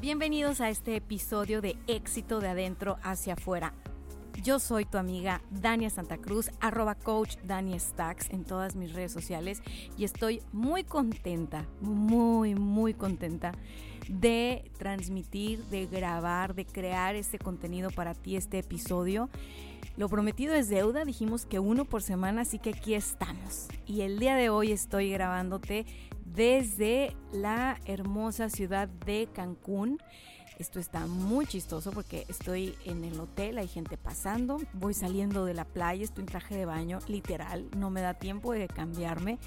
Bienvenidos a este episodio de Éxito de Adentro hacia afuera. Yo soy tu amiga Dania Santa Cruz, arroba coach Dania Stacks en todas mis redes sociales y estoy muy contenta, muy, muy contenta de transmitir, de grabar, de crear este contenido para ti, este episodio. Lo prometido es deuda, dijimos que uno por semana, así que aquí estamos. Y el día de hoy estoy grabándote desde la hermosa ciudad de Cancún. Esto está muy chistoso porque estoy en el hotel, hay gente pasando, voy saliendo de la playa, estoy en traje de baño, literal, no me da tiempo de cambiarme.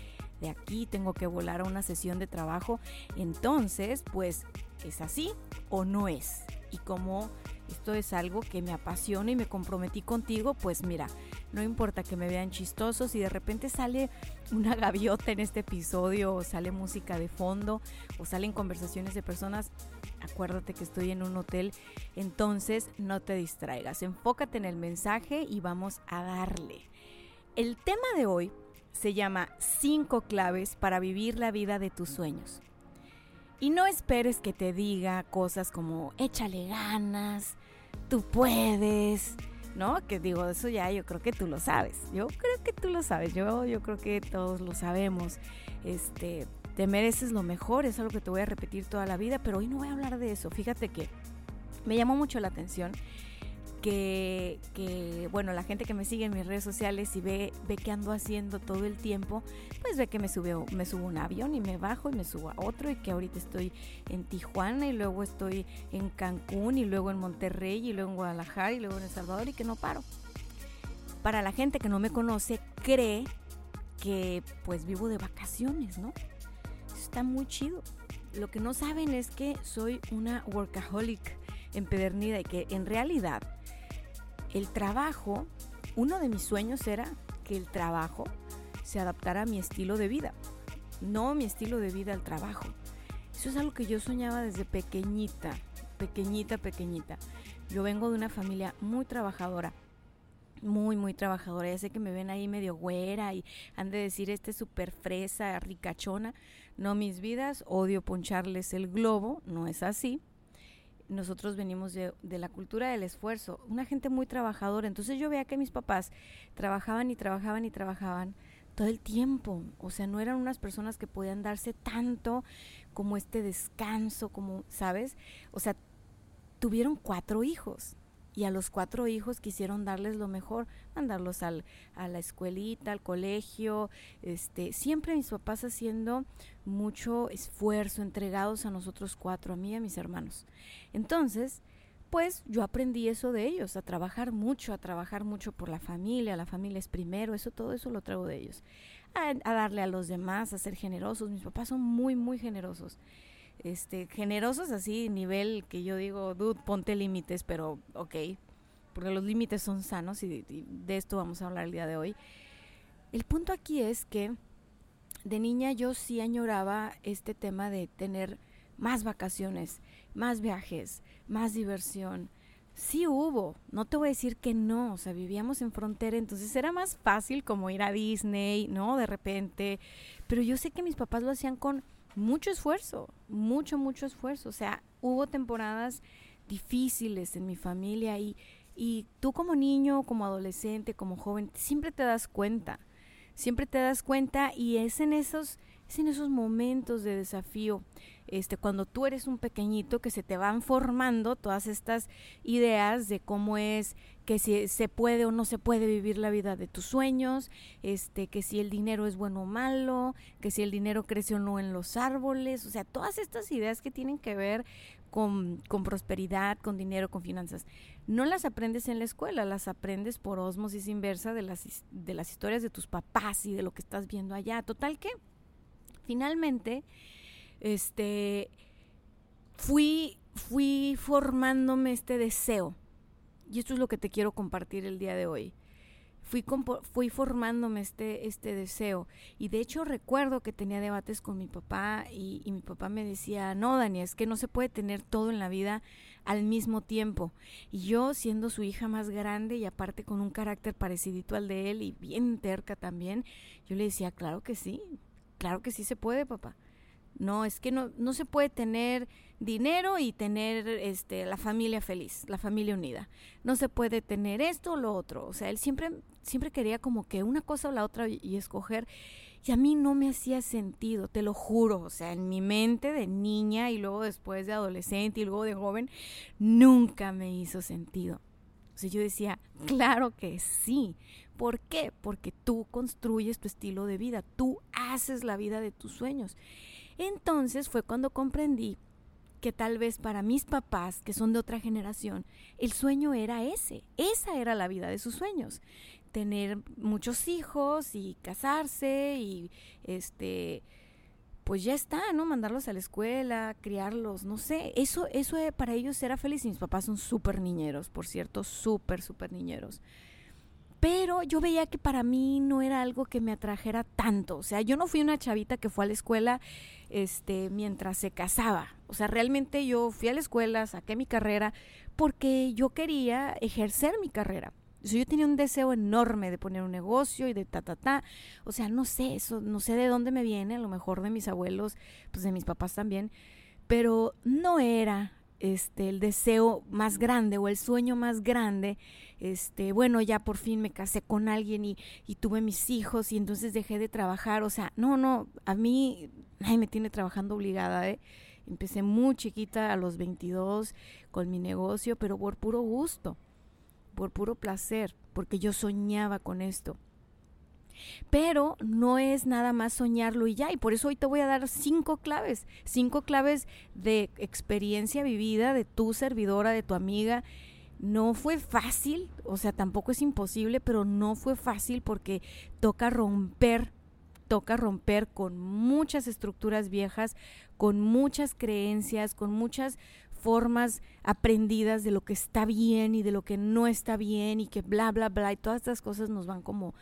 De aquí tengo que volar a una sesión de trabajo. Entonces, pues, ¿es así o no es? Y como esto es algo que me apasiona y me comprometí contigo, pues mira, no importa que me vean chistosos y de repente sale una gaviota en este episodio o sale música de fondo o salen conversaciones de personas, acuérdate que estoy en un hotel, entonces no te distraigas, enfócate en el mensaje y vamos a darle. El tema de hoy se llama 5 claves para vivir la vida de tus sueños. Y no esperes que te diga cosas como échale ganas, tú puedes, ¿no? Que digo, eso ya yo creo que tú lo sabes. Yo creo que tú lo sabes. Yo, yo creo que todos lo sabemos. Este, te mereces lo mejor, es algo que te voy a repetir toda la vida, pero hoy no voy a hablar de eso. Fíjate que me llamó mucho la atención que, bueno, la gente que me sigue en mis redes sociales y ve, ve que ando haciendo todo el tiempo, pues ve que me, sube, me subo un avión y me bajo y me subo a otro y que ahorita estoy en Tijuana y luego estoy en Cancún y luego en Monterrey y luego en Guadalajara y luego en El Salvador y que no paro. Para la gente que no me conoce, cree que pues vivo de vacaciones, ¿no? está muy chido. Lo que no saben es que soy una workaholic empedernida y que en realidad el trabajo, uno de mis sueños era que el trabajo se adaptara a mi estilo de vida, no mi estilo de vida al trabajo. Eso es algo que yo soñaba desde pequeñita, pequeñita, pequeñita. Yo vengo de una familia muy trabajadora, muy, muy trabajadora. Ya sé que me ven ahí medio güera y han de decir, este súper fresa, ricachona. No, mis vidas, odio poncharles el globo, no es así nosotros venimos de, la cultura del esfuerzo, una gente muy trabajadora. Entonces yo veía que mis papás trabajaban y trabajaban y trabajaban todo el tiempo. O sea, no eran unas personas que podían darse tanto como este descanso, como, ¿sabes? O sea, tuvieron cuatro hijos y a los cuatro hijos quisieron darles lo mejor, mandarlos al, a la escuelita, al colegio, este, siempre mis papás haciendo mucho esfuerzo, entregados a nosotros cuatro, a mí y a mis hermanos. Entonces, pues yo aprendí eso de ellos, a trabajar mucho, a trabajar mucho por la familia, la familia es primero, eso todo eso lo traigo de ellos. A, a darle a los demás, a ser generosos, mis papás son muy, muy generosos este, generosos así, nivel que yo digo, dude, ponte límites, pero ok, porque los límites son sanos y, de esto vamos a hablar el día de hoy. El punto aquí es que de niña yo sí añoraba este tema de tener más vacaciones, más viajes, más diversión. Sí hubo, no te voy a decir que no, o sea, vivíamos en frontera, entonces era más fácil como ir a Disney, ¿no? De repente, pero yo sé que mis papás lo hacían con mucho esfuerzo, mucho, mucho esfuerzo. O sea, hubo temporadas difíciles en mi familia y, y tú como niño, como adolescente, como joven, siempre te das cuenta, siempre te das cuenta y es en esos, es en esos momentos de desafío este, cuando tú eres un pequeñito que se te van formando todas estas ideas de cómo es que si se puede o no se puede vivir la vida de tus sueños, este, que si el dinero es bueno o malo, que si el dinero crece o no en los árboles, o sea, todas estas ideas que tienen que ver con, con, prosperidad, con dinero, con finanzas. No las aprendes en la escuela, las aprendes por osmosis inversa de las, de las historias de tus papás y de lo que estás viendo allá. Total que, finalmente, este, fui, fui formándome este deseo. Y esto es lo que te quiero compartir el día de hoy fui, fui formándome este, este deseo. Y de hecho recuerdo que tenía debates con mi papá y, mi papá me decía, no, Dani, es que no se puede tener todo en la vida al mismo tiempo. Y yo, siendo su hija más grande y aparte con un carácter parecidito al de él y bien terca también, yo le decía, claro que sí, claro que sí se puede, papá. No, es que no, no se puede tener dinero y tener este, la familia feliz, la familia unida. No se puede tener esto o lo otro. O sea, él siempre, siempre quería como que una cosa o la otra y, escoger. Y a mí no me hacía sentido, te lo juro. O sea, en mi mente de niña y luego después de adolescente y luego de joven, nunca me hizo sentido. Sea, yo decía, claro que sí. ¿Por qué? Porque tú construyes tu estilo de vida, tú haces la vida de tus sueños. Entonces fue cuando comprendí que tal vez para mis papás, que son de otra generación, el sueño era ese, esa era la vida de sus sueños, tener muchos hijos y casarse y este pues ya está, ¿no? Mandarlos a la escuela, criarlos, no sé. Eso, eso para ellos era feliz. Y mis papás son súper niñeros, por cierto, súper, súper niñeros. Pero yo veía que para mí no era algo que me atrajera tanto. O sea, yo no fui una chavita que fue a la escuela este, mientras se casaba. O sea, realmente yo fui a la escuela, saqué mi carrera, porque yo quería ejercer mi carrera. Yo tenía un deseo enorme de poner un negocio y de ta, ta, ta. O sea, no sé, eso, no sé de dónde me viene, a lo mejor de mis abuelos, pues de mis papás también. Pero no era este, el deseo más grande o el sueño más grande, este, bueno, ya por fin me casé con alguien y, y, tuve mis hijos y entonces dejé de trabajar, o sea, no, no, a mí, ay, me tiene trabajando obligada, ¿eh? Empecé muy chiquita a los 22 con mi negocio, pero por puro gusto, por puro placer, porque yo soñaba con esto. Pero no es nada más soñarlo y ya. Y por eso hoy te voy a dar cinco claves, cinco claves de experiencia vivida de tu servidora, de tu amiga. No fue fácil, o sea, tampoco es imposible, pero no fue fácil porque toca romper toca romper con muchas estructuras viejas, con muchas creencias, con muchas formas aprendidas de lo que está bien y de lo que no está bien y que bla, bla, bla, y todas estas cosas nos van como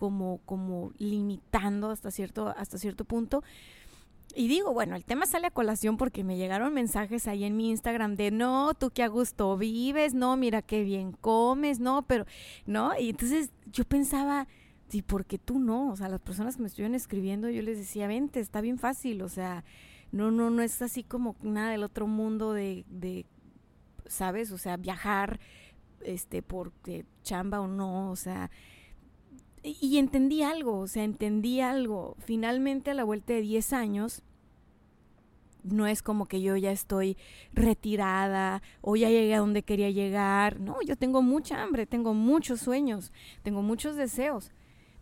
como, como limitando hasta cierto, hasta cierto punto. Y digo, bueno, el tema sale a colación porque me llegaron mensajes ahí en mi Instagram de no, tú qué a gusto vives, no, mira qué bien comes, no, pero, ¿no? Y entonces yo pensaba, ¿y por qué tú no? O sea, las personas que me estuvieron escribiendo, yo les decía, vente, está bien fácil, o sea, no, no, no es así como nada del otro mundo de, de ¿sabes? O sea, viajar, este, porque chamba o no, o sea, y entendí algo, o sea, entendí algo. Finalmente a la vuelta de 10 años, no es como que yo ya estoy retirada o ya llegué a donde quería llegar. No, yo tengo mucha hambre, tengo muchos sueños, tengo muchos deseos.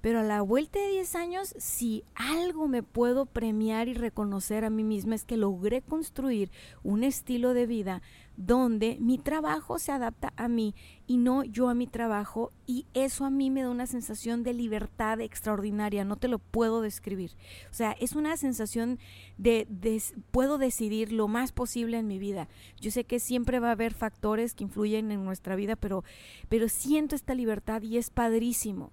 Pero a la vuelta de 10 años, si algo me puedo premiar y reconocer a mí misma es que logré construir un estilo de vida donde mi trabajo se adapta a mí y no yo a mi trabajo y eso a mí me da una sensación de libertad extraordinaria, no te lo puedo describir. O sea, es una sensación de, de puedo decidir lo más posible en mi vida. Yo sé que siempre va a haber factores que influyen en nuestra vida, pero, pero siento esta libertad y es padrísimo.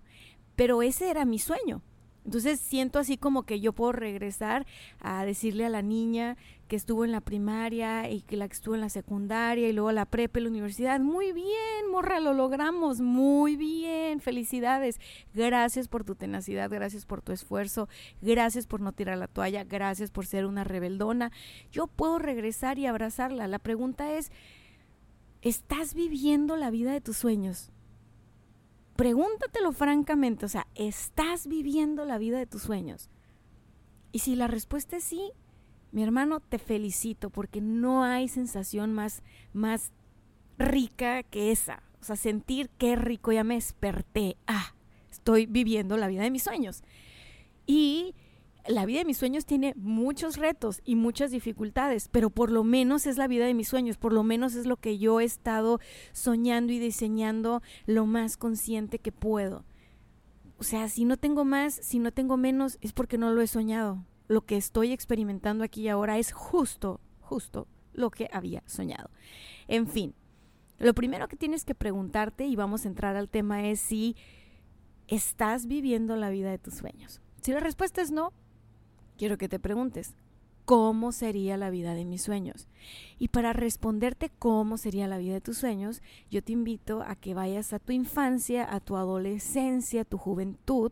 Pero ese era mi sueño. Entonces siento así como que yo puedo regresar a decirle a la niña que estuvo en la primaria y que la que estuvo en la secundaria y luego la prepa y la universidad. Muy bien, morra, lo logramos. Muy bien, felicidades. Gracias por tu tenacidad, gracias por tu esfuerzo, gracias por no tirar la toalla, gracias por ser una rebeldona. Yo puedo regresar y abrazarla. La pregunta es, ¿estás viviendo la vida de tus sueños? Pregúntatelo francamente, o sea, ¿estás viviendo la vida de tus sueños? Y si la respuesta es sí, mi hermano, te felicito porque no hay sensación más, más rica que esa. O sea, sentir qué rico, ya me desperté. Ah, estoy viviendo la vida de mis sueños. Y la vida de mis sueños tiene muchos retos y muchas dificultades, pero por lo menos es la vida de mis sueños, por lo menos es lo que yo he estado soñando y diseñando lo más consciente que puedo. O sea, si no tengo más, si no tengo menos, es porque no lo he soñado. Lo que estoy experimentando aquí y ahora es justo, justo lo que había soñado. En fin, lo primero que tienes que preguntarte, y vamos a entrar al tema, es si estás viviendo la vida de tus sueños. Si la respuesta es no, quiero que te preguntes, ¿cómo sería la vida de mis sueños? Y para responderte cómo sería la vida de tus sueños, yo te invito a que vayas a tu infancia, a tu adolescencia, a tu juventud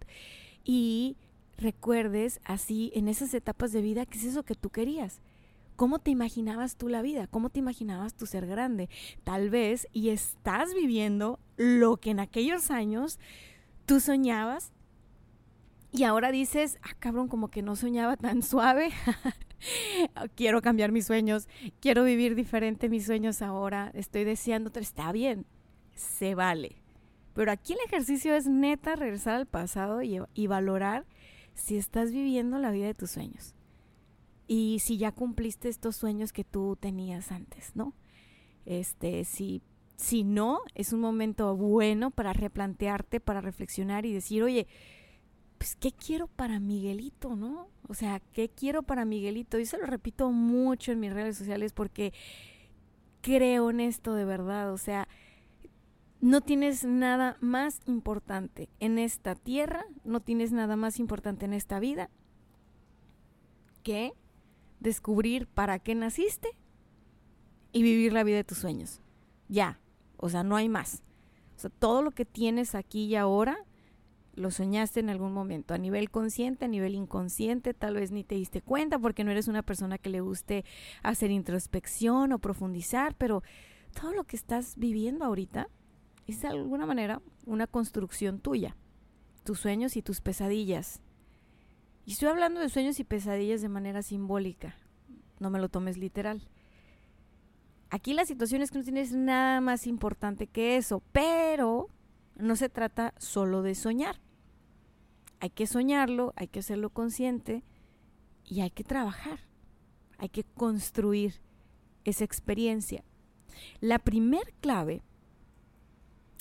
y recuerdes así en esas etapas de vida qué es eso que tú querías. ¿Cómo te imaginabas tú la vida? ¿Cómo te imaginabas tu ser grande? Tal vez y estás viviendo lo que en aquellos años tú soñabas y ahora dices, ah, cabrón, como que no soñaba tan suave. quiero cambiar mis sueños, quiero vivir diferente mis sueños ahora, estoy deseando, está bien, se vale. Pero aquí el ejercicio es neta regresar al pasado y, y valorar si estás viviendo la vida de tus sueños. Y si ya cumpliste estos sueños que tú tenías antes, ¿no? Este, si, si no, es un momento bueno para replantearte, para reflexionar y decir, oye, pues, ¿qué quiero para Miguelito, no? O sea, ¿qué quiero para Miguelito? Y se lo repito mucho en mis redes sociales porque creo en esto de verdad. O sea, no tienes nada más importante en esta tierra, no tienes nada más importante en esta vida que descubrir para qué naciste y vivir la vida de tus sueños. Ya, o sea, no hay más. O sea, todo lo que tienes aquí y ahora lo soñaste en algún momento, a nivel consciente, a nivel inconsciente, tal vez ni te diste cuenta porque no eres una persona que le guste hacer introspección o profundizar, pero todo lo que estás viviendo ahorita es de alguna manera una construcción tuya, tus sueños y tus pesadillas. Y estoy hablando de sueños y pesadillas de manera simbólica, no me lo tomes literal. Aquí la situación es que no tienes nada más importante que eso, pero no se trata solo de soñar. Hay que soñarlo, hay que hacerlo consciente y hay que trabajar. Hay que construir esa experiencia. La primer clave,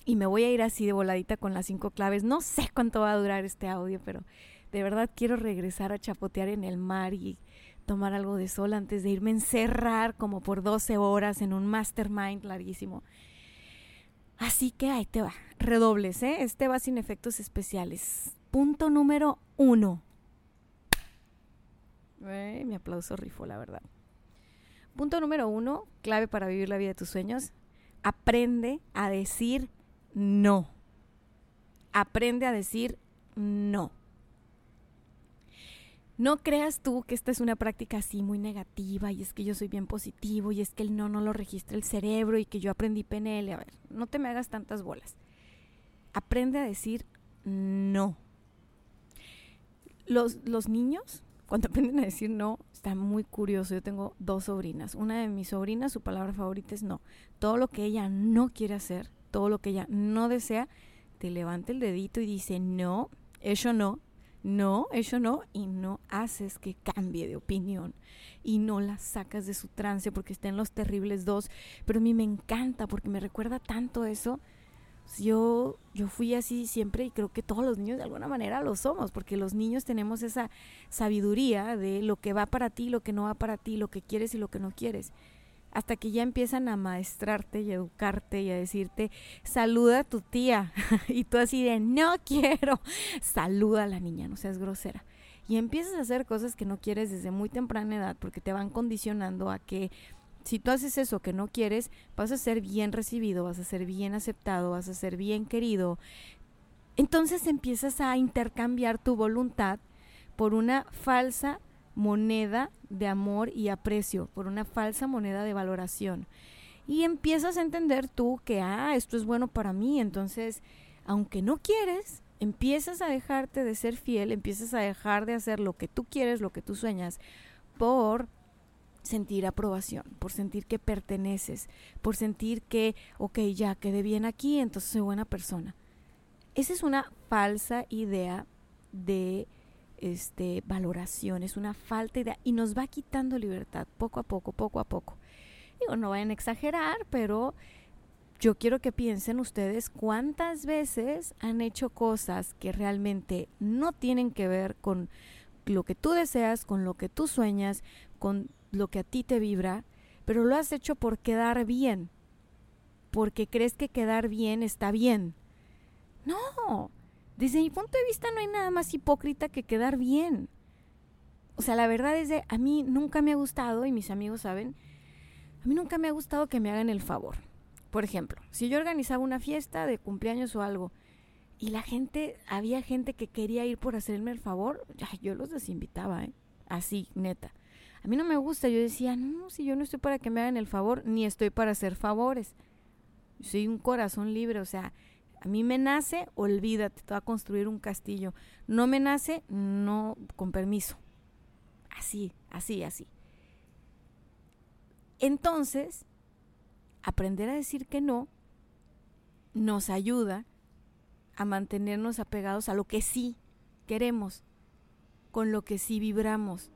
y me voy a ir así de voladita con las cinco claves, no sé cuánto va a durar este audio, pero de verdad quiero regresar a chapotear en el mar y tomar algo de sol antes de irme a encerrar como por 12 horas en un mastermind larguísimo. Así que ahí te va, redobles, ¿eh? Este va sin efectos especiales. Punto número uno. mi aplauso rifo, la verdad. Punto número uno, clave para vivir la vida de tus sueños. Aprende a decir no. Aprende a decir no. No creas tú que esta es una práctica así muy negativa y es que yo soy bien positivo y es que el no no lo registra el cerebro y que yo aprendí PNL. A ver, no te me hagas tantas bolas. Aprende a decir no. Los, los niños, cuando aprenden a decir no, está muy curioso. Yo tengo dos sobrinas. Una de mis sobrinas, su palabra favorita es no. Todo lo que ella no quiere hacer, todo lo que ella no desea, te levanta el dedito y dice no, eso no, no, eso no, y no haces que cambie de opinión y no la sacas de su trance porque está en los terribles dos. Pero a mí me encanta porque me recuerda tanto eso. Yo, yo fui así siempre y creo que todos los niños de alguna manera lo somos, porque los niños tenemos esa sabiduría de lo que va para ti, lo que no va para ti, lo que quieres y lo que no quieres hasta que ya empiezan a maestrarte y educarte y a decirte, saluda a tu tía. y tú así de, no quiero, saluda a la niña, no seas grosera. Y empiezas a hacer cosas que no quieres desde muy temprana edad porque te van condicionando a que si tú haces eso que no quieres, vas a ser bien recibido, vas a ser bien aceptado, vas a ser bien querido. Entonces empiezas a intercambiar tu voluntad por una falsa moneda de amor y aprecio, por una falsa moneda de valoración. Y empiezas a entender tú que, ah, esto es bueno para mí, entonces, aunque no quieres, empiezas a dejarte de ser fiel, empiezas a dejar de hacer lo que tú quieres, lo que tú sueñas, por sentir aprobación, por sentir que perteneces, por sentir que, ok, ya quedé bien aquí, entonces soy buena persona. Esa es una falsa idea de este, valoración, es una falta de... y nos va quitando libertad poco a poco, poco a poco. Digo, no vayan a exagerar, pero yo quiero que piensen ustedes cuántas veces han hecho cosas que realmente no tienen que ver con lo que tú deseas, con lo que tú sueñas, con lo que a ti te vibra, pero lo has hecho por quedar bien, porque crees que quedar bien está bien. No, desde mi punto de vista no hay nada más hipócrita que quedar bien. O sea, la verdad es que a mí nunca me ha gustado, y mis amigos saben, a mí nunca me ha gustado que me hagan el favor. Por ejemplo, si yo organizaba una fiesta de cumpleaños o algo, y la gente, había gente que quería ir por hacerme el favor, yo los desinvitaba, ¿eh? Así, neta. A mí no me gusta, yo decía, no, si yo no estoy para que me hagan el favor, ni estoy para hacer favores. Soy un corazón libre, o sea, a mí me nace, olvídate, te va a construir un castillo. No me nace, no, con permiso. Así, así, así. Entonces, aprender a decir que no nos ayuda a mantenernos apegados a lo que sí queremos, con lo que sí vibramos.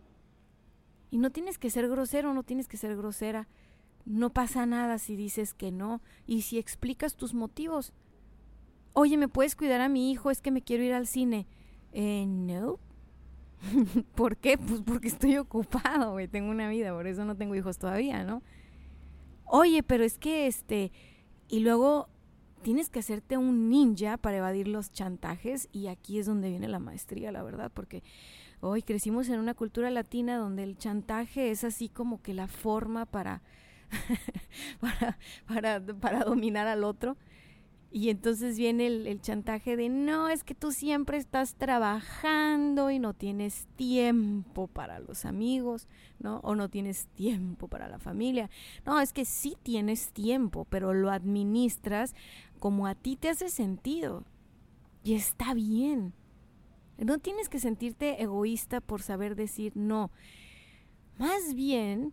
Y no tienes que ser grosero, no tienes que ser grosera. No pasa nada si dices que no y si explicas tus motivos. Oye, ¿me puedes cuidar a mi hijo? Es que me quiero ir al cine. Eh, no. ¿Por qué? Pues porque estoy ocupado, güey. Tengo una vida, por eso no tengo hijos todavía, ¿no? Oye, pero es que este... Y luego tienes que hacerte un ninja para evadir los chantajes y aquí es donde viene la maestría, la verdad, porque hoy crecimos en una cultura latina donde el chantaje es así como que la forma para, para, para, para dominar al otro. Y entonces viene el, chantaje de, no, es que tú siempre estás trabajando y no tienes tiempo para los amigos, ¿no? O no tienes tiempo para la familia. No, es que sí tienes tiempo, pero lo administras como a ti te hace sentido. Y está bien. No tienes que sentirte egoísta por saber decir no. Más bien,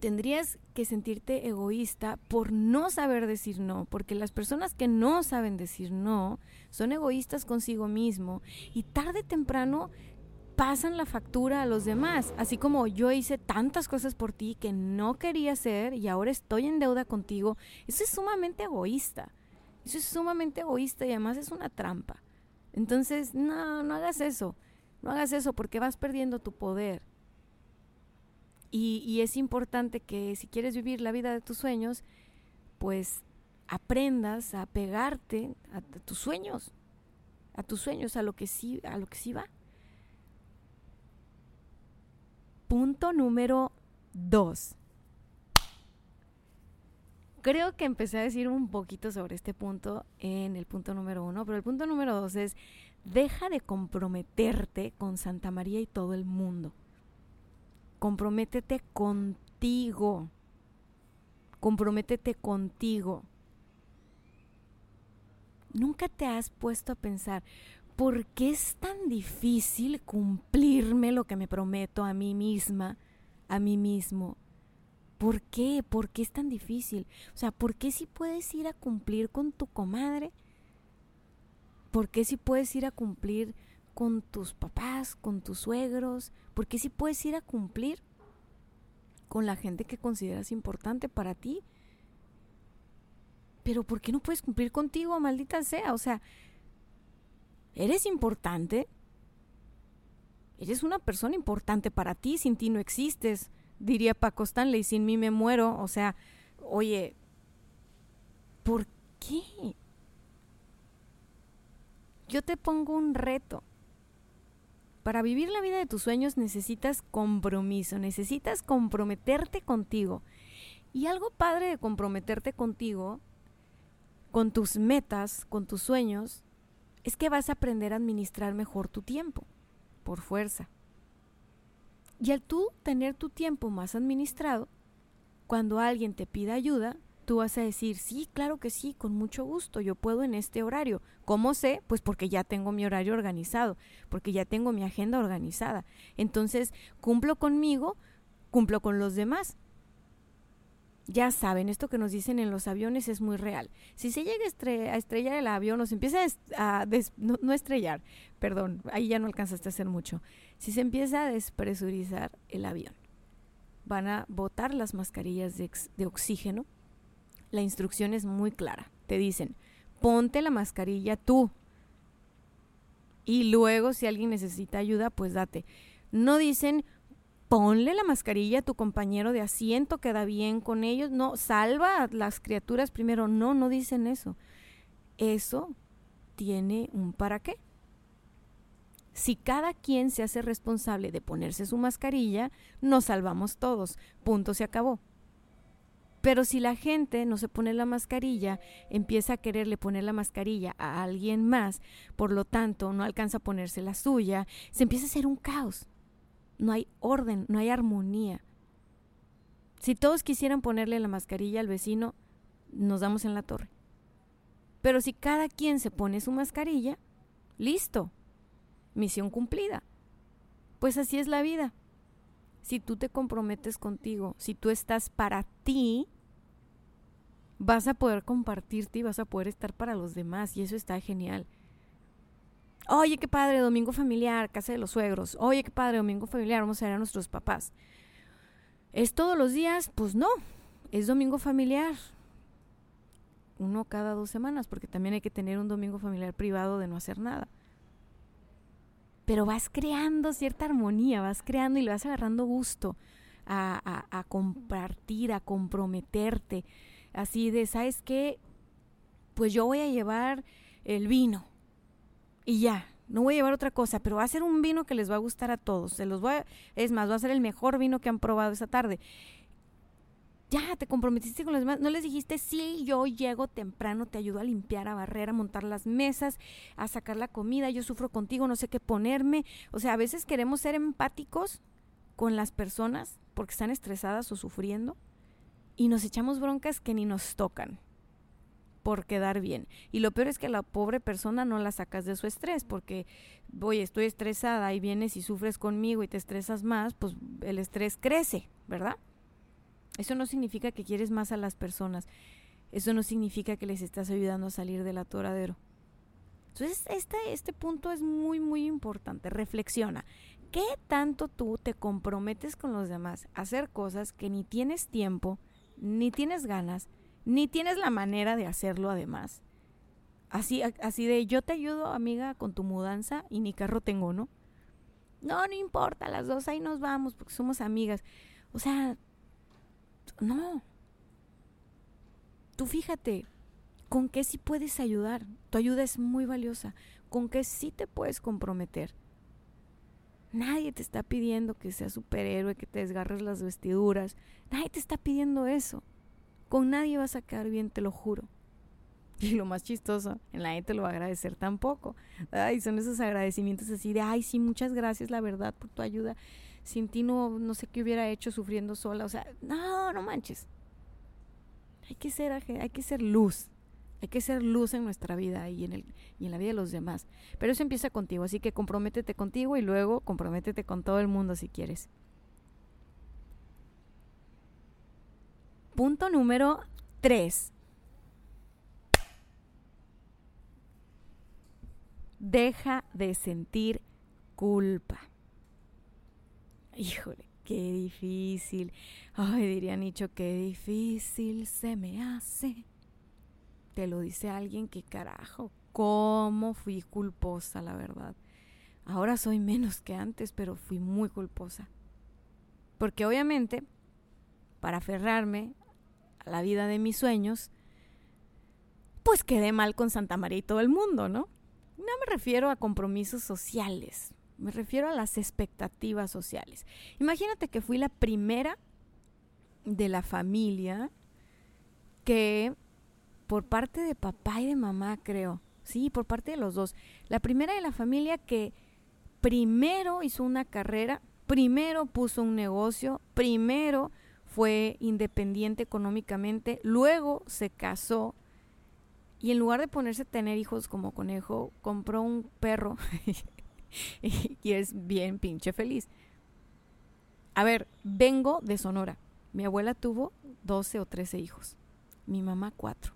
tendrías que sentirte egoísta por no saber decir no, porque las personas que no saben decir no son egoístas consigo mismo y tarde o temprano pasan la factura a los demás, así como yo hice tantas cosas por ti que no quería hacer y ahora estoy en deuda contigo, eso es sumamente egoísta, eso es sumamente egoísta y además es una trampa. Entonces, no, no hagas eso, no hagas eso porque vas perdiendo tu poder y, es importante que si quieres vivir la vida de tus sueños, pues aprendas a pegarte a, tus sueños, a tus sueños, a lo que sí, a lo que sí va. Punto número dos. Creo que empecé a decir un poquito sobre este punto en el punto número uno, pero el punto número dos es deja de comprometerte con Santa María y todo el mundo. Comprométete contigo. Comprométete contigo. Nunca te has puesto a pensar, ¿por qué es tan difícil cumplirme lo que me prometo a mí misma, a mí mismo? ¿Por qué? ¿Por qué es tan difícil? O sea, ¿por qué si puedes ir a cumplir con tu comadre? ¿Por qué si puedes ir a cumplir con tus papás, con tus suegros, porque si puedes ir a cumplir con la gente que consideras importante para ti. Pero ¿por qué no puedes cumplir contigo, maldita sea? O sea, eres importante. Eres una persona importante para ti, sin ti no existes. Diría Paco Stanley, sin mí me muero. O sea, oye, ¿por qué? Yo te pongo un reto. Para vivir la vida de tus sueños necesitas compromiso, necesitas comprometerte contigo. Y algo padre de comprometerte contigo, con tus metas, con tus sueños, es que vas a aprender a administrar mejor tu tiempo, por fuerza. Y al tú tener tu tiempo más administrado, cuando alguien te pida ayuda, tú vas a decir, sí, claro que sí, con mucho gusto, yo puedo en este horario. ¿Cómo sé? Pues porque ya tengo mi horario organizado, porque ya tengo mi agenda organizada. Entonces, cumplo conmigo, cumplo con los demás. ya saben, esto que nos dicen en los aviones es muy real. Si se llega a, estrellar el avión o se empieza a, no, estrellar, perdón, ahí ya no alcanzaste a hacer mucho. Si se empieza a despresurizar el avión, van a botar las mascarillas de oxígeno. La instrucción es muy clara. Te dicen, ponte la mascarilla tú. Y luego, si alguien necesita ayuda, pues date. No dicen, ponle la mascarilla a tu compañero de asiento, queda bien con ellos. No, salva a las criaturas primero. No, no dicen eso. Eso tiene un para qué. Si cada quien se hace responsable de ponerse su mascarilla, nos salvamos todos. Punto, se acabó. Pero si la gente no se pone la mascarilla, empieza a quererle poner la mascarilla a alguien más, por lo tanto no alcanza a ponerse la suya, se empieza a hacer un caos no hay orden, no hay armonía. Si todos quisieran ponerle la mascarilla al vecino, nos damos en la torre. Pero si cada quien se pone su mascarilla, listo, misión cumplida. Pues así es la vida. Si tú te comprometes contigo, si tú estás para ti, vas a poder compartirte y vas a poder estar para los demás y eso está genial. Oye, qué padre, domingo familiar, casa de los suegros. Oye, qué padre, domingo familiar, vamos a ver a nuestros papás. ¿Es todos los días? Pues no, es domingo familiar. Uno cada dos semanas, porque también hay que tener un domingo familiar privado de no hacer nada. Pero vas creando cierta armonía, vas creando y le vas agarrando gusto a, a compartir, a comprometerte. Así de, ¿sabes qué? Pues yo voy a llevar el vino y ya, no voy a llevar otra cosa, pero va a ser un vino que les va a gustar a todos. Se los voy es más, va a ser el mejor vino que han probado esa tarde. Ya, te comprometiste con los demás. No les dijiste, sí, yo llego temprano, te ayudo a limpiar, a barrer, a montar las mesas, a sacar la comida, yo sufro contigo, no sé qué ponerme. O sea, a veces queremos ser empáticos con las personas porque están estresadas o sufriendo y nos echamos broncas que ni nos tocan por quedar bien. Y lo peor es que la pobre persona no la sacas de su estrés, porque, oye, estoy estresada y vienes y sufres conmigo y te estresas más, pues el estrés crece, ¿verdad? Eso no significa que quieres más a las personas. Eso no significa que les estás ayudando a salir del atoradero. Entonces, este, este punto es muy, muy importante. Reflexiona. ¿Qué tanto tú te comprometes con los demás a hacer cosas que ni tienes tiempo, ni tienes ganas, ni tienes la manera de hacerlo además. Así, así de yo te ayudo, amiga, con tu mudanza y ni carro tengo, ¿no? No, no importa, las dos ahí nos vamos porque somos amigas. O sea, no. Tú fíjate, con qué sí puedes ayudar. Tu ayuda es muy valiosa. Con qué sí te puedes comprometer. Nadie te está pidiendo que seas superhéroe, que te desgarres las vestiduras. Nadie te está pidiendo eso. Con nadie vas a quedar bien, te lo juro. Y lo más chistoso, en la gente lo va a agradecer tampoco. Ay, son esos agradecimientos así de, ay, sí, muchas gracias, la verdad, por tu ayuda. Sin ti no, no sé qué hubiera hecho sufriendo sola. O sea, no, no manches. Hay que ser, hay que ser luz. Hay que ser luz en nuestra vida y en, la vida de los demás. Pero eso empieza contigo, así que comprométete contigo y luego comprométete con todo el mundo si quieres. Punto número 3. Deja de sentir culpa. Híjole, qué difícil. Ay, diría Nicho, qué difícil se me hace. Te lo dice alguien que carajo, cómo fui culposa, la verdad. Ahora soy menos que antes, pero fui muy culposa. Porque obviamente, para aferrarme la vida de mis sueños, pues quedé mal con Santa María y todo el mundo, ¿no? No me refiero a compromisos sociales, me refiero a las expectativas sociales. Imagínate que fui la primera de la familia que por parte de papá y de mamá, creo, sí, por parte de los dos, la primera de la familia que primero hizo una carrera, primero puso un negocio, primero fue independiente económicamente, luego se casó y en lugar de ponerse a tener hijos como conejo, compró un perro y es bien pinche feliz. A ver, vengo de Sonora. Mi abuela tuvo 12 o 13 hijos, mi mamá cuatro.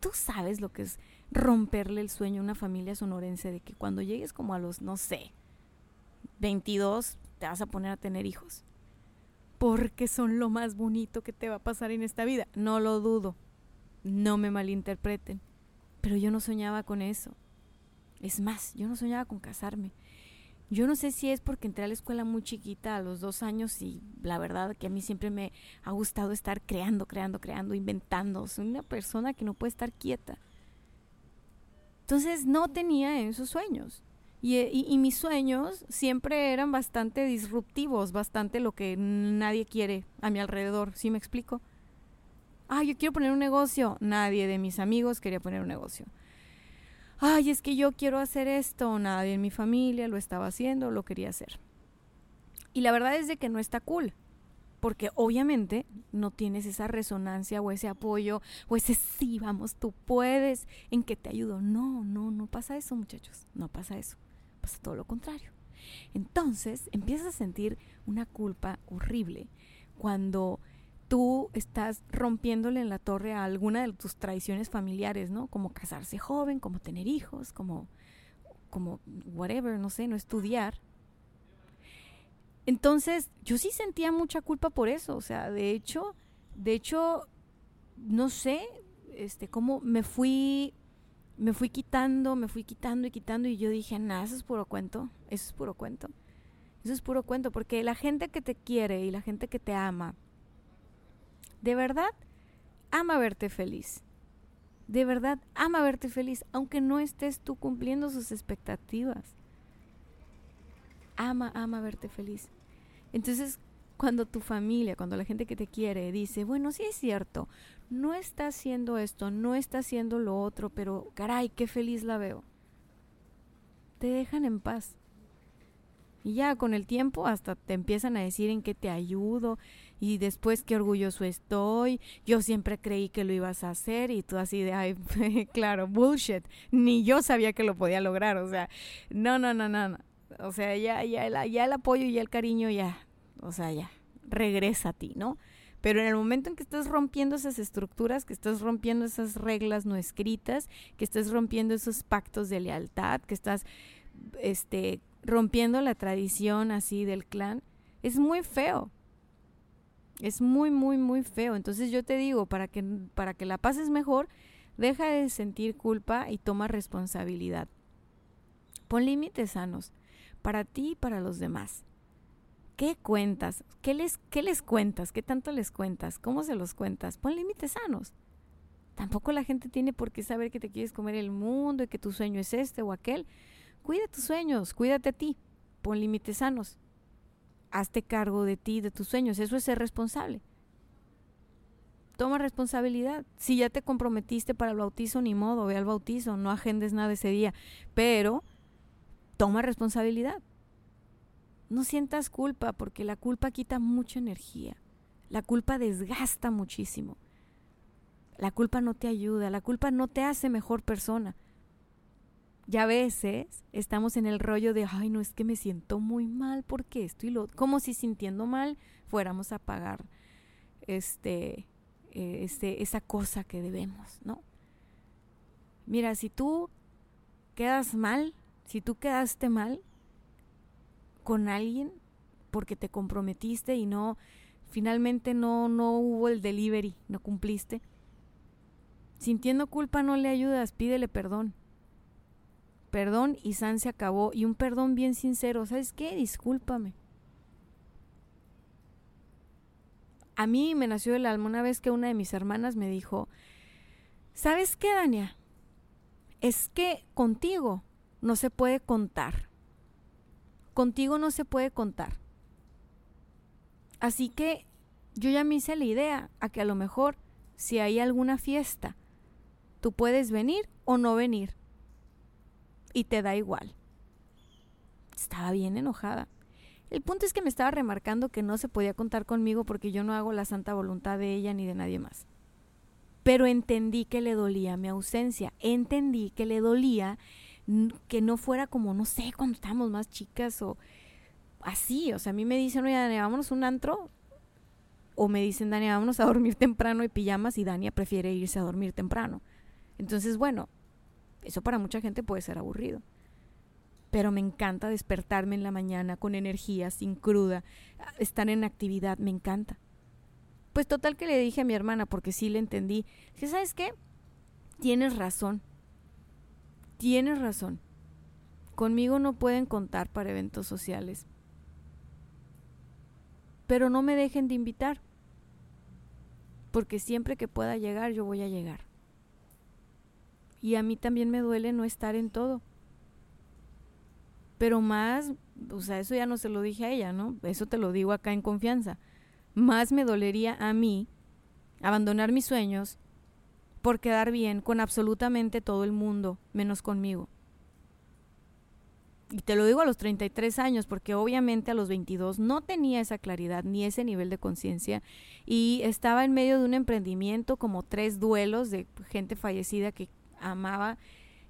Tú sabes lo que es romperle el sueño a una familia sonorense de que cuando llegues como a los, no sé, 22, te vas a poner a tener hijos. Porque son lo más bonito que te va a pasar en esta vida. No lo dudo. No me malinterpreten. Pero yo no soñaba con eso. Es más, yo no soñaba con casarme. Yo no sé si es porque entré a la escuela muy chiquita a los dos años y la verdad que a mí siempre me ha gustado estar creando, creando, creando, inventando. Soy una persona que no puede estar quieta. Entonces no tenía esos sueños. Y, mis sueños siempre eran bastante disruptivos, bastante lo que nadie quiere a mi alrededor. ¿Sí me explico? Ah, yo quiero poner un negocio. Nadie de mis amigos quería poner un negocio. Ay, es que yo quiero hacer esto. Nadie en mi familia lo estaba haciendo, lo quería hacer. Y la verdad es de que no está cool porque obviamente no tienes esa resonancia o ese apoyo o ese sí, vamos, tú puedes, en que te ayudo. No, no, no pasa eso, muchachos, no pasa eso pasa todo lo contrario. Entonces empiezas a sentir una culpa horrible cuando tú estás rompiéndole en la torre a alguna de tus tradiciones familiares, ¿no? Como casarse joven, como tener hijos, como, como whatever, no sé, no estudiar. Entonces, yo sí sentía mucha culpa por eso, o sea, de hecho, de hecho, no sé, este, cómo me fui me fui quitando, me fui quitando y quitando y yo dije, nada, eso es puro cuento, eso es puro cuento. Eso es puro cuento, porque la gente que te quiere y la gente que te ama, de verdad, ama verte feliz. De verdad, ama verte feliz, aunque no estés tú cumpliendo sus expectativas. Ama, ama verte feliz. Entonces, cuando tu familia, cuando la gente que te quiere dice, bueno, sí es cierto, no está haciendo esto, no está haciendo lo otro, pero caray, qué feliz la veo. Te dejan en paz. Y ya con el tiempo hasta te empiezan a decir en qué te ayudo y después qué orgulloso estoy. Yo siempre creí que lo ibas a hacer y tú así de, ay, claro, bullshit. Ni yo sabía que lo podía lograr. O sea, no, no, no, no. no. O sea, ya, ya, ya el apoyo y el cariño ya o sea, ya, regresa a ti, ¿no? Pero en el momento en que estás rompiendo esas estructuras, que estás rompiendo esas reglas no escritas, que estás rompiendo esos pactos de lealtad, que estás este, rompiendo la tradición así del clan, es muy feo. Es muy, muy, muy feo. Entonces yo te digo, para que, para que la pases mejor, deja de sentir culpa y toma responsabilidad. Pon límites sanos para ti y para los demás. ¿Qué cuentas? ¿Qué les, ¿Qué les cuentas? ¿Qué tanto les cuentas? ¿Cómo se los cuentas? Pon límites sanos. Tampoco la gente tiene por qué saber que te quieres comer el mundo y que tu sueño es este o aquel. Cuida tus sueños, cuídate a ti. Pon límites sanos. Hazte cargo de ti, de tus sueños. Eso es ser responsable. Toma responsabilidad. Si ya te comprometiste para el bautizo, ni modo, ve al bautizo, no agendes nada ese día. Pero toma responsabilidad. No sientas culpa porque la culpa quita mucha energía. La culpa desgasta muchísimo. La culpa no te ayuda, la culpa no te hace mejor persona. Ya a veces estamos en el rollo de, ay, no es que me siento muy mal porque esto y lo, como si sintiendo mal fuéramos a pagar este, eh, este, esa cosa que debemos, ¿no? Mira, si tú quedas mal, si tú quedaste mal, con alguien porque te comprometiste y no finalmente no no hubo el delivery, no cumpliste. Sintiendo culpa no le ayudas, pídele perdón. Perdón y San se acabó y un perdón bien sincero, ¿sabes qué? Discúlpame. A mí me nació el alma una vez que una de mis hermanas me dijo, ¿sabes qué, Dania? Es que contigo no se puede contar contigo no se puede contar. Así que yo ya me hice la idea a que a lo mejor si hay alguna fiesta, tú puedes venir o no venir. Y te da igual. Estaba bien enojada. El punto es que me estaba remarcando que no se podía contar conmigo porque yo no hago la santa voluntad de ella ni de nadie más. Pero entendí que le dolía mi ausencia, entendí que le dolía que no fuera como, no sé, cuando estábamos más chicas o así. O sea, a mí me dicen, oye, vámonos un antro. O me dicen, Dania, vámonos a dormir temprano y pijamas y Dania prefiere irse a dormir temprano. Entonces, bueno, eso para mucha gente puede ser aburrido. Pero me encanta despertarme en la mañana con energía, sin cruda, estar en actividad, me encanta. Pues total que le dije a mi hermana, porque sí le entendí, que sabes qué, tienes razón, tienes razón. Conmigo no pueden contar para eventos sociales. Pero no me dejen de invitar. Porque siempre que pueda llegar, yo voy a llegar. Y a mí también me duele no estar en todo. Pero más, o sea, eso ya no se lo dije a ella, ¿no? Eso te lo digo acá en confianza. Más me dolería a mí abandonar mis sueños por quedar bien con absolutamente todo el mundo, menos conmigo. Y te lo digo a los 33 años, porque obviamente a los 22 no tenía esa claridad ni ese nivel de conciencia y estaba en medio de un emprendimiento como tres duelos de gente fallecida que amaba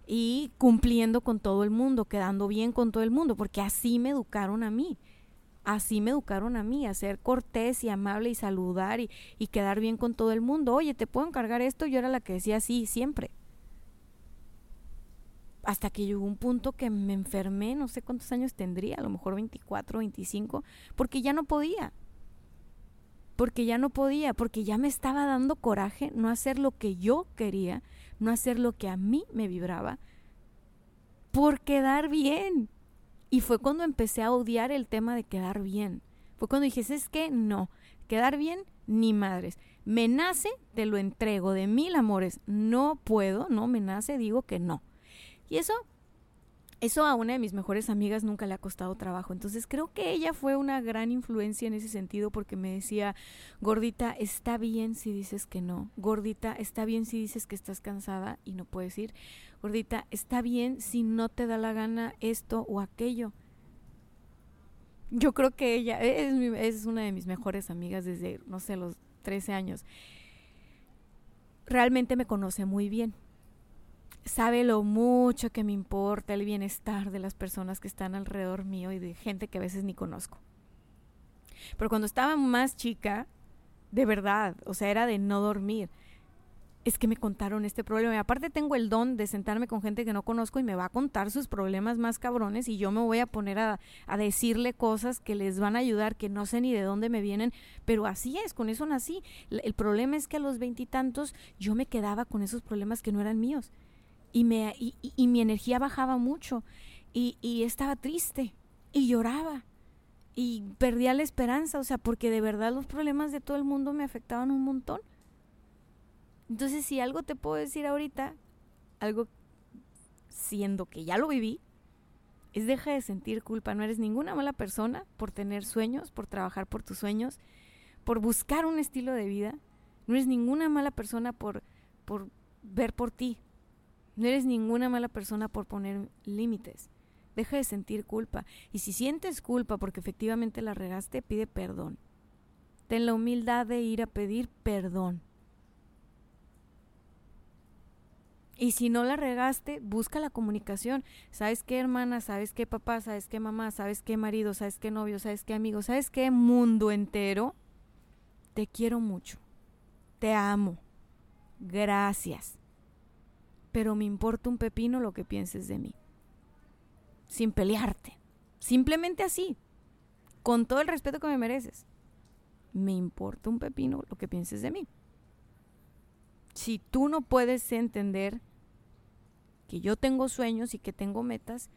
y cumpliendo con todo el mundo, quedando bien con todo el mundo, porque así me educaron a mí. Así me educaron a mí, a ser cortés y amable y saludar y, y quedar bien con todo el mundo. Oye, ¿te puedo encargar esto? Yo era la que decía sí, siempre. Hasta que llegó un punto que me enfermé, no sé cuántos años tendría, a lo mejor 24, 25, porque ya no podía. Porque ya no podía, porque ya me estaba dando coraje no hacer lo que yo quería, no hacer lo que a mí me vibraba, por quedar bien. Y fue cuando empecé a odiar el tema de quedar bien. Fue cuando dije, es que no, quedar bien ni madres. Me nace, te lo entrego de mil amores. No puedo, no me nace, digo que no. Y eso eso a una de mis mejores amigas nunca le ha costado trabajo. Entonces creo que ella fue una gran influencia en ese sentido porque me decía, gordita, está bien si dices que no. Gordita, está bien si dices que estás cansada y no puedes ir. Gordita, está bien si no te da la gana esto o aquello. Yo creo que ella es, es una de mis mejores amigas desde, no sé, los 13 años. Realmente me conoce muy bien sabe lo mucho que me importa el bienestar de las personas que están alrededor mío y de gente que a veces ni conozco. Pero cuando estaba más chica, de verdad, o sea, era de no dormir. Es que me contaron este problema. Y aparte tengo el don de sentarme con gente que no conozco y me va a contar sus problemas más cabrones y yo me voy a poner a, a decirle cosas que les van a ayudar, que no sé ni de dónde me vienen, pero así es, con eso nací. El problema es que a los veintitantos yo me quedaba con esos problemas que no eran míos y, me, y, mi energía bajaba mucho y, y, estaba triste y lloraba y perdía la esperanza, o sea, porque de verdad los problemas de todo el mundo me afectaban un montón. Entonces, si algo te puedo decir ahorita, algo siendo que ya lo viví, es deja de sentir culpa. No eres ninguna mala persona por tener sueños, por trabajar por tus sueños, por buscar un estilo de vida. No eres ninguna mala persona por, por ver por ti, no eres ninguna mala persona por poner límites. Deja de sentir culpa. Y si sientes culpa porque efectivamente la regaste, pide perdón. Ten la humildad de ir a pedir perdón. Y si no la regaste, busca la comunicación. ¿Sabes qué hermana? ¿Sabes qué papá? ¿Sabes qué mamá? ¿Sabes qué marido? ¿Sabes qué novio? ¿Sabes qué amigo? ¿Sabes qué mundo entero? Te quiero mucho. Te amo. Gracias pero me importa un pepino lo que pienses de mí. Sin pelearte. Simplemente así. Con todo el respeto que me mereces. Me importa un pepino lo que pienses de mí. Si tú no puedes entender que yo tengo sueños y que tengo metas,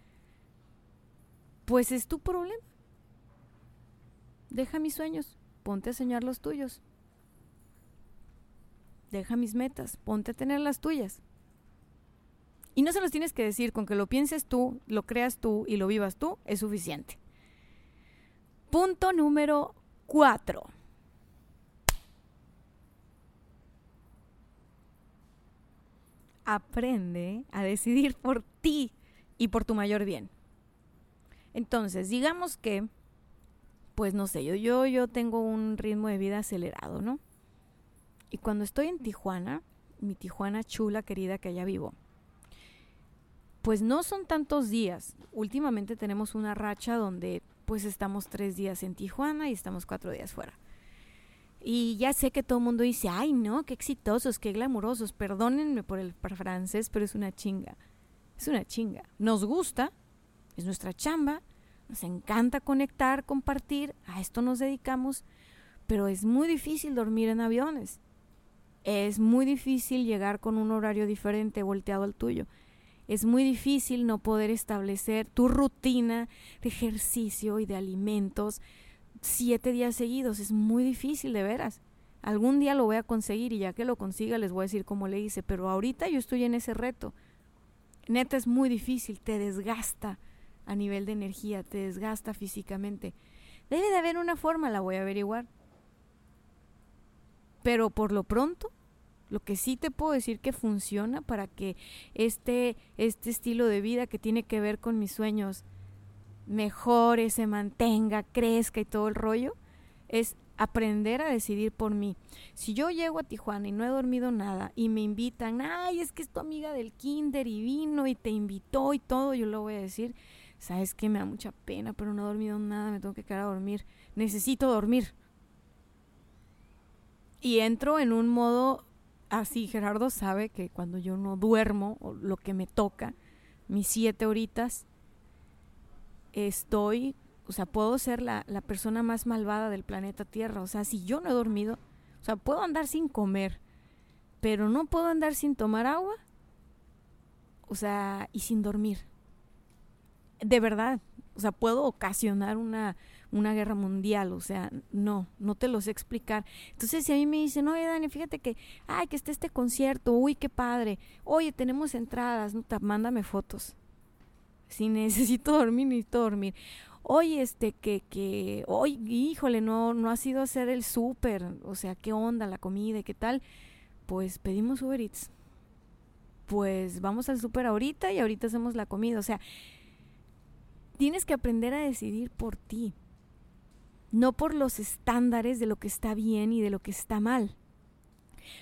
pues es tu problema. Deja mis sueños, ponte a soñar los tuyos. Deja mis metas, ponte a tener las tuyas. Y no se los tienes que decir, con que lo pienses tú, lo creas tú y lo vivas tú, es suficiente. Punto número cuatro. Aprende a decidir por ti y por tu mayor bien. Entonces, digamos que, pues no sé, yo, yo, yo tengo un ritmo de vida acelerado, ¿no? Y cuando estoy en Tijuana, mi Tijuana chula, querida, que allá vivo, pues no son tantos días. Últimamente tenemos una racha donde pues estamos tres días en Tijuana y estamos cuatro días fuera. Y ya sé que todo el mundo dice, ay no, qué exitosos, qué glamurosos. Perdónenme por el francés, pero es una chinga. Es una chinga. Nos gusta, es nuestra chamba, nos encanta conectar, compartir, a esto nos dedicamos, pero es muy difícil dormir en aviones. Es muy difícil llegar con un horario diferente volteado al tuyo. Es muy difícil no poder establecer tu rutina de ejercicio y de alimentos siete días seguidos. Es muy difícil, de veras. Algún día lo voy a conseguir y ya que lo consiga les voy a decir cómo le hice, pero ahorita yo estoy en ese reto. Neta es muy difícil, te desgasta a nivel de energía, te desgasta físicamente. Debe de haber una forma, la voy a averiguar. Pero por lo pronto, lo que sí te puedo decir que funciona para que este, este estilo de vida que tiene que ver con mis sueños mejore, se mantenga, crezca y todo el rollo, es aprender a decidir por mí. Si yo llego a Tijuana y no he dormido nada y me invitan, ay, es que es tu amiga del kinder y vino y te invitó y todo, yo lo voy a decir, sabes que me da mucha pena, pero no he dormido nada, me tengo que quedar a dormir, necesito dormir. Y entro en un modo así, Gerardo sabe que cuando yo no duermo, o lo que me toca, mis siete horitas, estoy, o sea, puedo ser la, la persona más malvada del planeta Tierra. O sea, si yo no he dormido, o sea, puedo andar sin comer, pero no puedo andar sin tomar agua, o sea, y sin dormir. De verdad, o sea, puedo ocasionar una, una guerra mundial, o sea, no, no te lo sé explicar. Entonces, si a mí me dicen, oye, Dani, fíjate que, ay, que esté este concierto, uy, qué padre, oye, tenemos entradas, no, mándame fotos. Si necesito dormir, necesito dormir. Oye, este, que, que, oye, híjole, no, no ha sido hacer el súper, o sea, qué onda la comida y qué tal. Pues pedimos Uber Eats. Pues vamos al súper ahorita y ahorita hacemos la comida. O sea, tienes que aprender a decidir por ti no por los estándares de lo que está bien y de lo que está mal.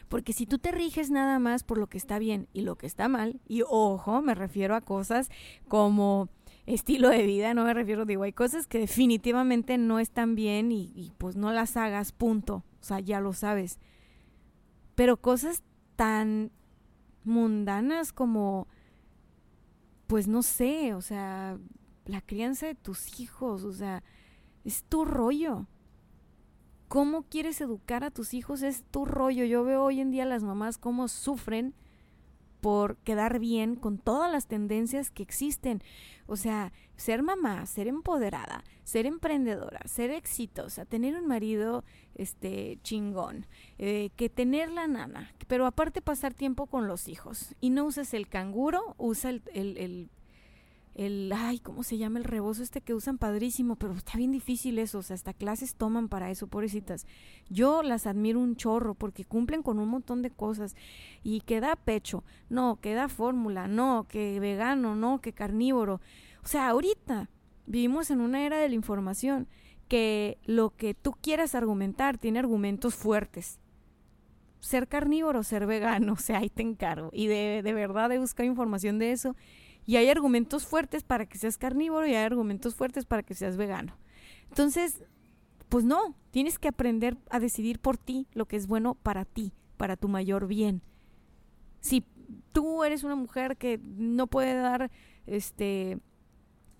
Porque si tú te riges nada más por lo que está bien y lo que está mal, y ojo, me refiero a cosas como estilo de vida, no me refiero, digo, hay cosas que definitivamente no están bien y, y pues no las hagas, punto. O sea, ya lo sabes. Pero cosas tan mundanas como, pues no sé, o sea, la crianza de tus hijos, o sea, es tu rollo. ¿Cómo quieres educar a tus hijos? Es tu rollo. Yo veo hoy en día las mamás cómo sufren por quedar bien con todas las tendencias que existen. O sea, ser mamá, ser empoderada, ser emprendedora, ser exitosa, tener un marido este chingón, eh, que tener la nana, pero aparte pasar tiempo con los hijos. Y no uses el canguro, usa el, el el, ay, ¿cómo se llama el rebozo este que usan padrísimo? Pero está bien difícil eso, o sea, hasta clases toman para eso, pobrecitas. Yo las admiro un chorro porque cumplen con un montón de cosas y que da pecho, no, que da fórmula, no, que vegano, no, que carnívoro. O sea, ahorita vivimos en una era de la información que lo que tú quieras argumentar tiene argumentos fuertes. Ser carnívoro, ser vegano, o sea, ahí te encargo. Y de, de verdad he buscado información de eso y hay argumentos fuertes para que seas carnívoro y hay argumentos fuertes para que seas vegano. Entonces, pues no, tienes que aprender a decidir por ti lo que es bueno para ti, para tu mayor bien. Si tú eres una mujer que no puede dar este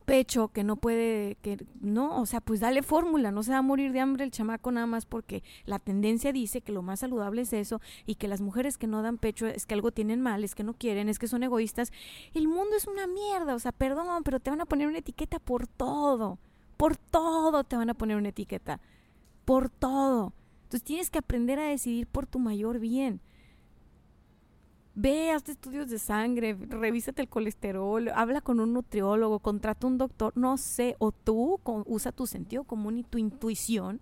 pecho, que no puede, que no, o sea, pues dale fórmula, no se va a morir de hambre el chamaco nada más porque la tendencia dice que lo más saludable es eso y que las mujeres que no dan pecho es que algo tienen mal, es que no quieren, es que son egoístas. El mundo es una mierda, o sea, perdón, pero te van a poner una etiqueta por todo, por todo te van a poner una etiqueta, por todo. Entonces tienes que aprender a decidir por tu mayor bien. Ve, hazte estudios de sangre, revísate el colesterol, habla con un nutriólogo, contrata un doctor, no sé, o tú usa tu sentido común y tu intuición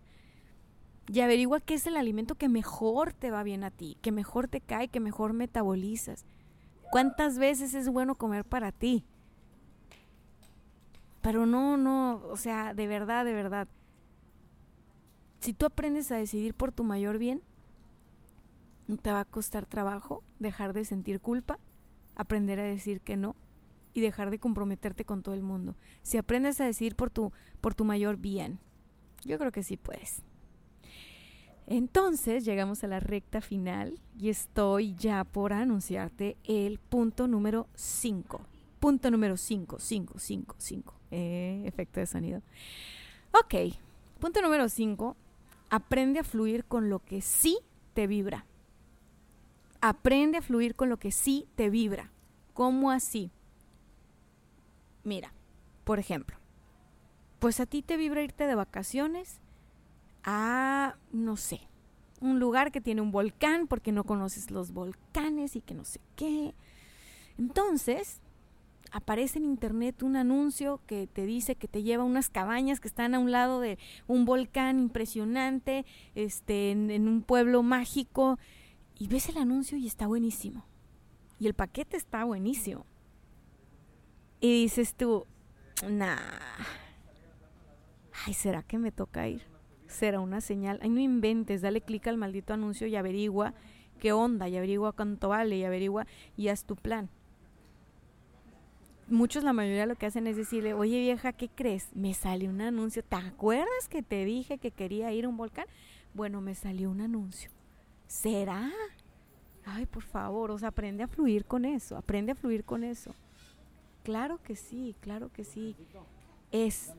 y averigua qué es el alimento que mejor te va bien a ti, que mejor te cae, que mejor metabolizas. ¿Cuántas veces es bueno comer para ti? Pero no, no, o sea, de verdad, de verdad. Si tú aprendes a decidir por tu mayor bien, te va a costar trabajo dejar de sentir culpa, aprender a decir que no y dejar de comprometerte con todo el mundo. Si aprendes a decir por tu, por tu mayor bien, yo creo que sí puedes. Entonces llegamos a la recta final y estoy ya por anunciarte el punto número 5. Punto número 5, 5, 5, 5. Efecto de sonido. Ok, punto número 5. Aprende a fluir con lo que sí te vibra. Aprende a fluir con lo que sí te vibra. ¿Cómo así? Mira, por ejemplo, pues a ti te vibra irte de vacaciones a, no sé, un lugar que tiene un volcán porque no conoces los volcanes y que no sé qué. Entonces, aparece en internet un anuncio que te dice que te lleva a unas cabañas que están a un lado de un volcán impresionante, este, en, en un pueblo mágico, y ves el anuncio y está buenísimo. Y el paquete está buenísimo. Y dices tú, nah, ay, ¿será que me toca ir? ¿Será una señal? Ay, no inventes, dale clic al maldito anuncio y averigua qué onda, y averigua cuánto vale, y averigua y haz tu plan. Muchos, la mayoría lo que hacen es decirle, oye vieja, ¿qué crees? Me sale un anuncio. ¿Te acuerdas que te dije que quería ir a un volcán? Bueno, me salió un anuncio. ¿Será? Ay, por favor, o sea, aprende a fluir con eso, aprende a fluir con eso. Claro que sí, claro que sí. Es.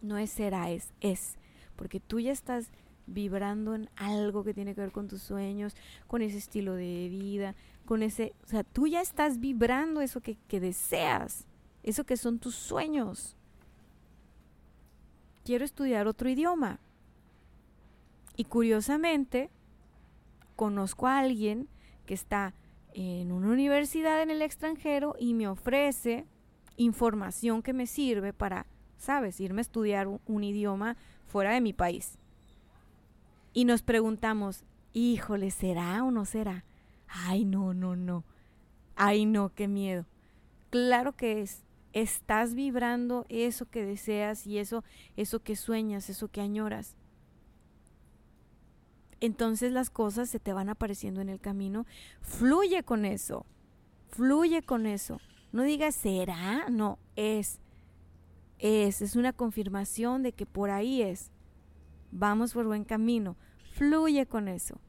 No es será, es, es. Porque tú ya estás vibrando en algo que tiene que ver con tus sueños, con ese estilo de vida, con ese, o sea, tú ya estás vibrando eso que, que deseas, eso que son tus sueños. Quiero estudiar otro idioma. Y curiosamente, conozco a alguien que está en una universidad en el extranjero y me ofrece información que me sirve para, sabes, irme a estudiar un, idioma fuera de mi país. Y nos preguntamos, híjole, ¿será o no será? Ay, no, no, no. Ay, no, qué miedo. Claro que es. Estás vibrando eso que deseas y eso, eso que sueñas, eso que añoras entonces las cosas se te van apareciendo en el camino. Fluye con eso, fluye con eso. No digas será, no, es, es, es una confirmación de que por ahí es. Vamos por buen camino, fluye con eso.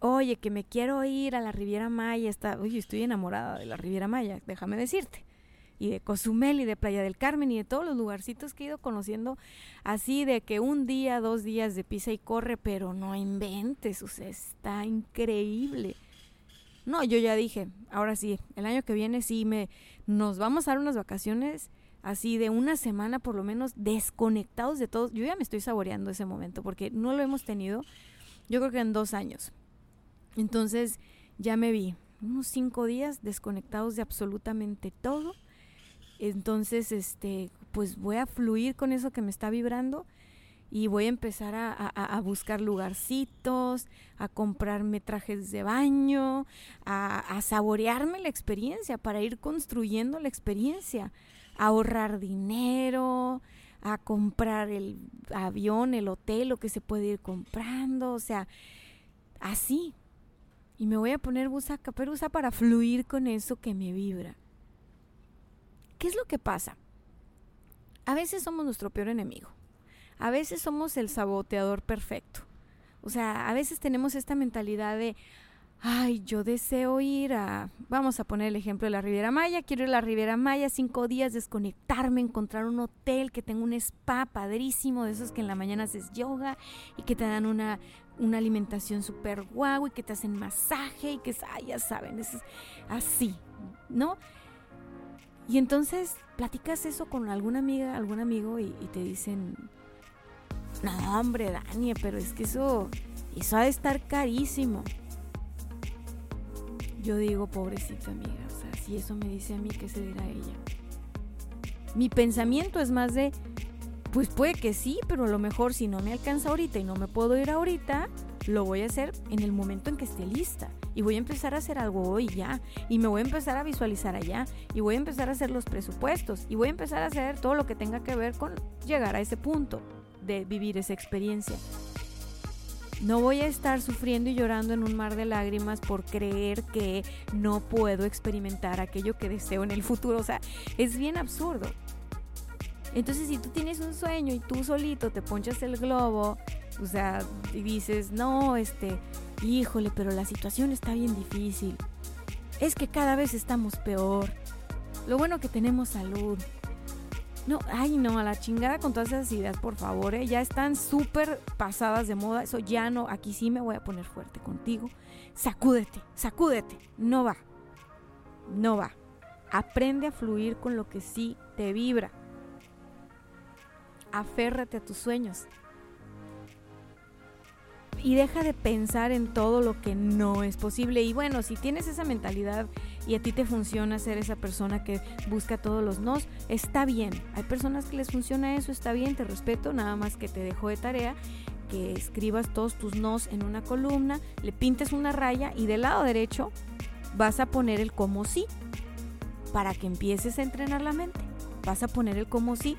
Oye, que me quiero ir a la Riviera Maya, está, oye, estoy enamorada de la Riviera Maya, déjame decirte y de Cozumel y de Playa del Carmen y de todos los lugarcitos que he ido conociendo así de que un día, dos días de pisa y corre, pero no inventes, o sea, está increíble. No, yo ya dije, ahora sí, el año que viene sí me nos vamos a dar unas vacaciones así de una semana por lo menos desconectados de todos. Yo ya me estoy saboreando ese momento porque no lo hemos tenido, yo creo que en dos años. Entonces ya me vi unos cinco días desconectados de absolutamente todo entonces, este, pues voy a fluir con eso que me está vibrando y voy a empezar a, buscar lugarcitos, a comprarme trajes de baño, a, saborearme la experiencia para ir construyendo la experiencia, a ahorrar dinero, a comprar el avión, el hotel, lo que se puede ir comprando, o sea, así. Y me voy a poner busa caperuza para fluir con eso que me vibra. ¿Qué es lo que pasa? A veces somos nuestro peor enemigo. A veces somos el saboteador perfecto. O sea, a veces tenemos esta mentalidad de, ay, yo deseo ir a, vamos a poner el ejemplo de la Riviera Maya, quiero ir a la Riviera Maya, cinco días, desconectarme, encontrar un hotel que tenga un spa padrísimo, de esos que en la mañana haces yoga y que te dan una, una alimentación súper guau y que te hacen masaje y que, ay, ya saben, es así, ¿no? Y entonces platicas eso con alguna amiga, algún amigo y, te dicen, no hombre, Dani, pero es que eso, eso ha de estar carísimo. Yo digo, pobrecita amiga, o sea, si eso me dice a mí, ¿qué se dirá ella? Mi pensamiento es más de, pues puede que sí, pero a lo mejor si no me alcanza ahorita y no me puedo ir ahorita, lo voy a hacer en el momento en que esté lista y voy a empezar a hacer algo hoy ya y me voy a empezar a visualizar allá y voy a empezar a hacer los presupuestos y voy a empezar a hacer todo lo que tenga que ver con llegar a ese punto de vivir esa experiencia. No voy a estar sufriendo y llorando en un mar de lágrimas por creer que no puedo experimentar aquello que deseo en el futuro. O sea, es bien absurdo. Entonces, si tú tienes un sueño y tú solito te ponchas el globo O sea, y dices, no, este, híjole, pero la situación está bien difícil. Es que cada vez estamos peor. Lo bueno que tenemos salud. No, ay no, a la chingada con todas esas ideas, por favor, ¿eh? ya están súper pasadas de moda, eso ya no, aquí sí me voy a poner fuerte contigo. Sacúdete, sacúdete, no va, no va. Aprende a fluir con lo que sí te vibra. Aférrate a tus sueños. Y deja de pensar en todo lo que no es posible. Y bueno, si tienes esa mentalidad y a ti te funciona ser esa persona que busca todos los nos, está bien. Hay personas que les funciona eso, está bien, te respeto, nada más que te dejo de tarea que escribas todos tus nos en una columna, le pintes una raya y del lado derecho vas a poner el como sí para que empieces a entrenar la mente. Vas a poner el como sí.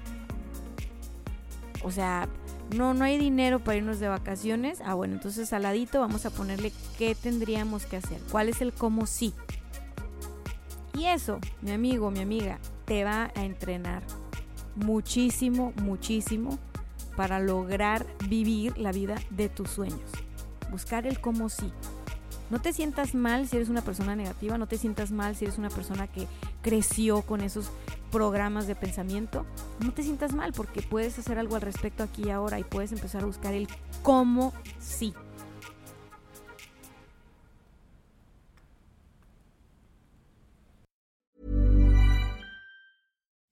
O sea, no, no hay dinero para irnos de vacaciones. Ah, bueno, entonces al ladito vamos a ponerle qué tendríamos que hacer. ¿Cuál es el como sí? Y eso, mi amigo, mi amiga, te va a entrenar muchísimo, muchísimo para lograr vivir la vida de tus sueños. Buscar el cómo sí. No te sientas mal si eres una persona negativa, no te sientas mal si eres una persona que creció con esos programas de pensamiento. No te sientas mal porque puedes hacer algo al respecto aquí y ahora y puedes empezar a buscar el cómo sí.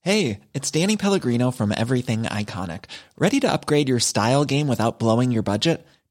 Hey, it's Danny Pellegrino from Everything Iconic. Ready to upgrade your style game without blowing your budget?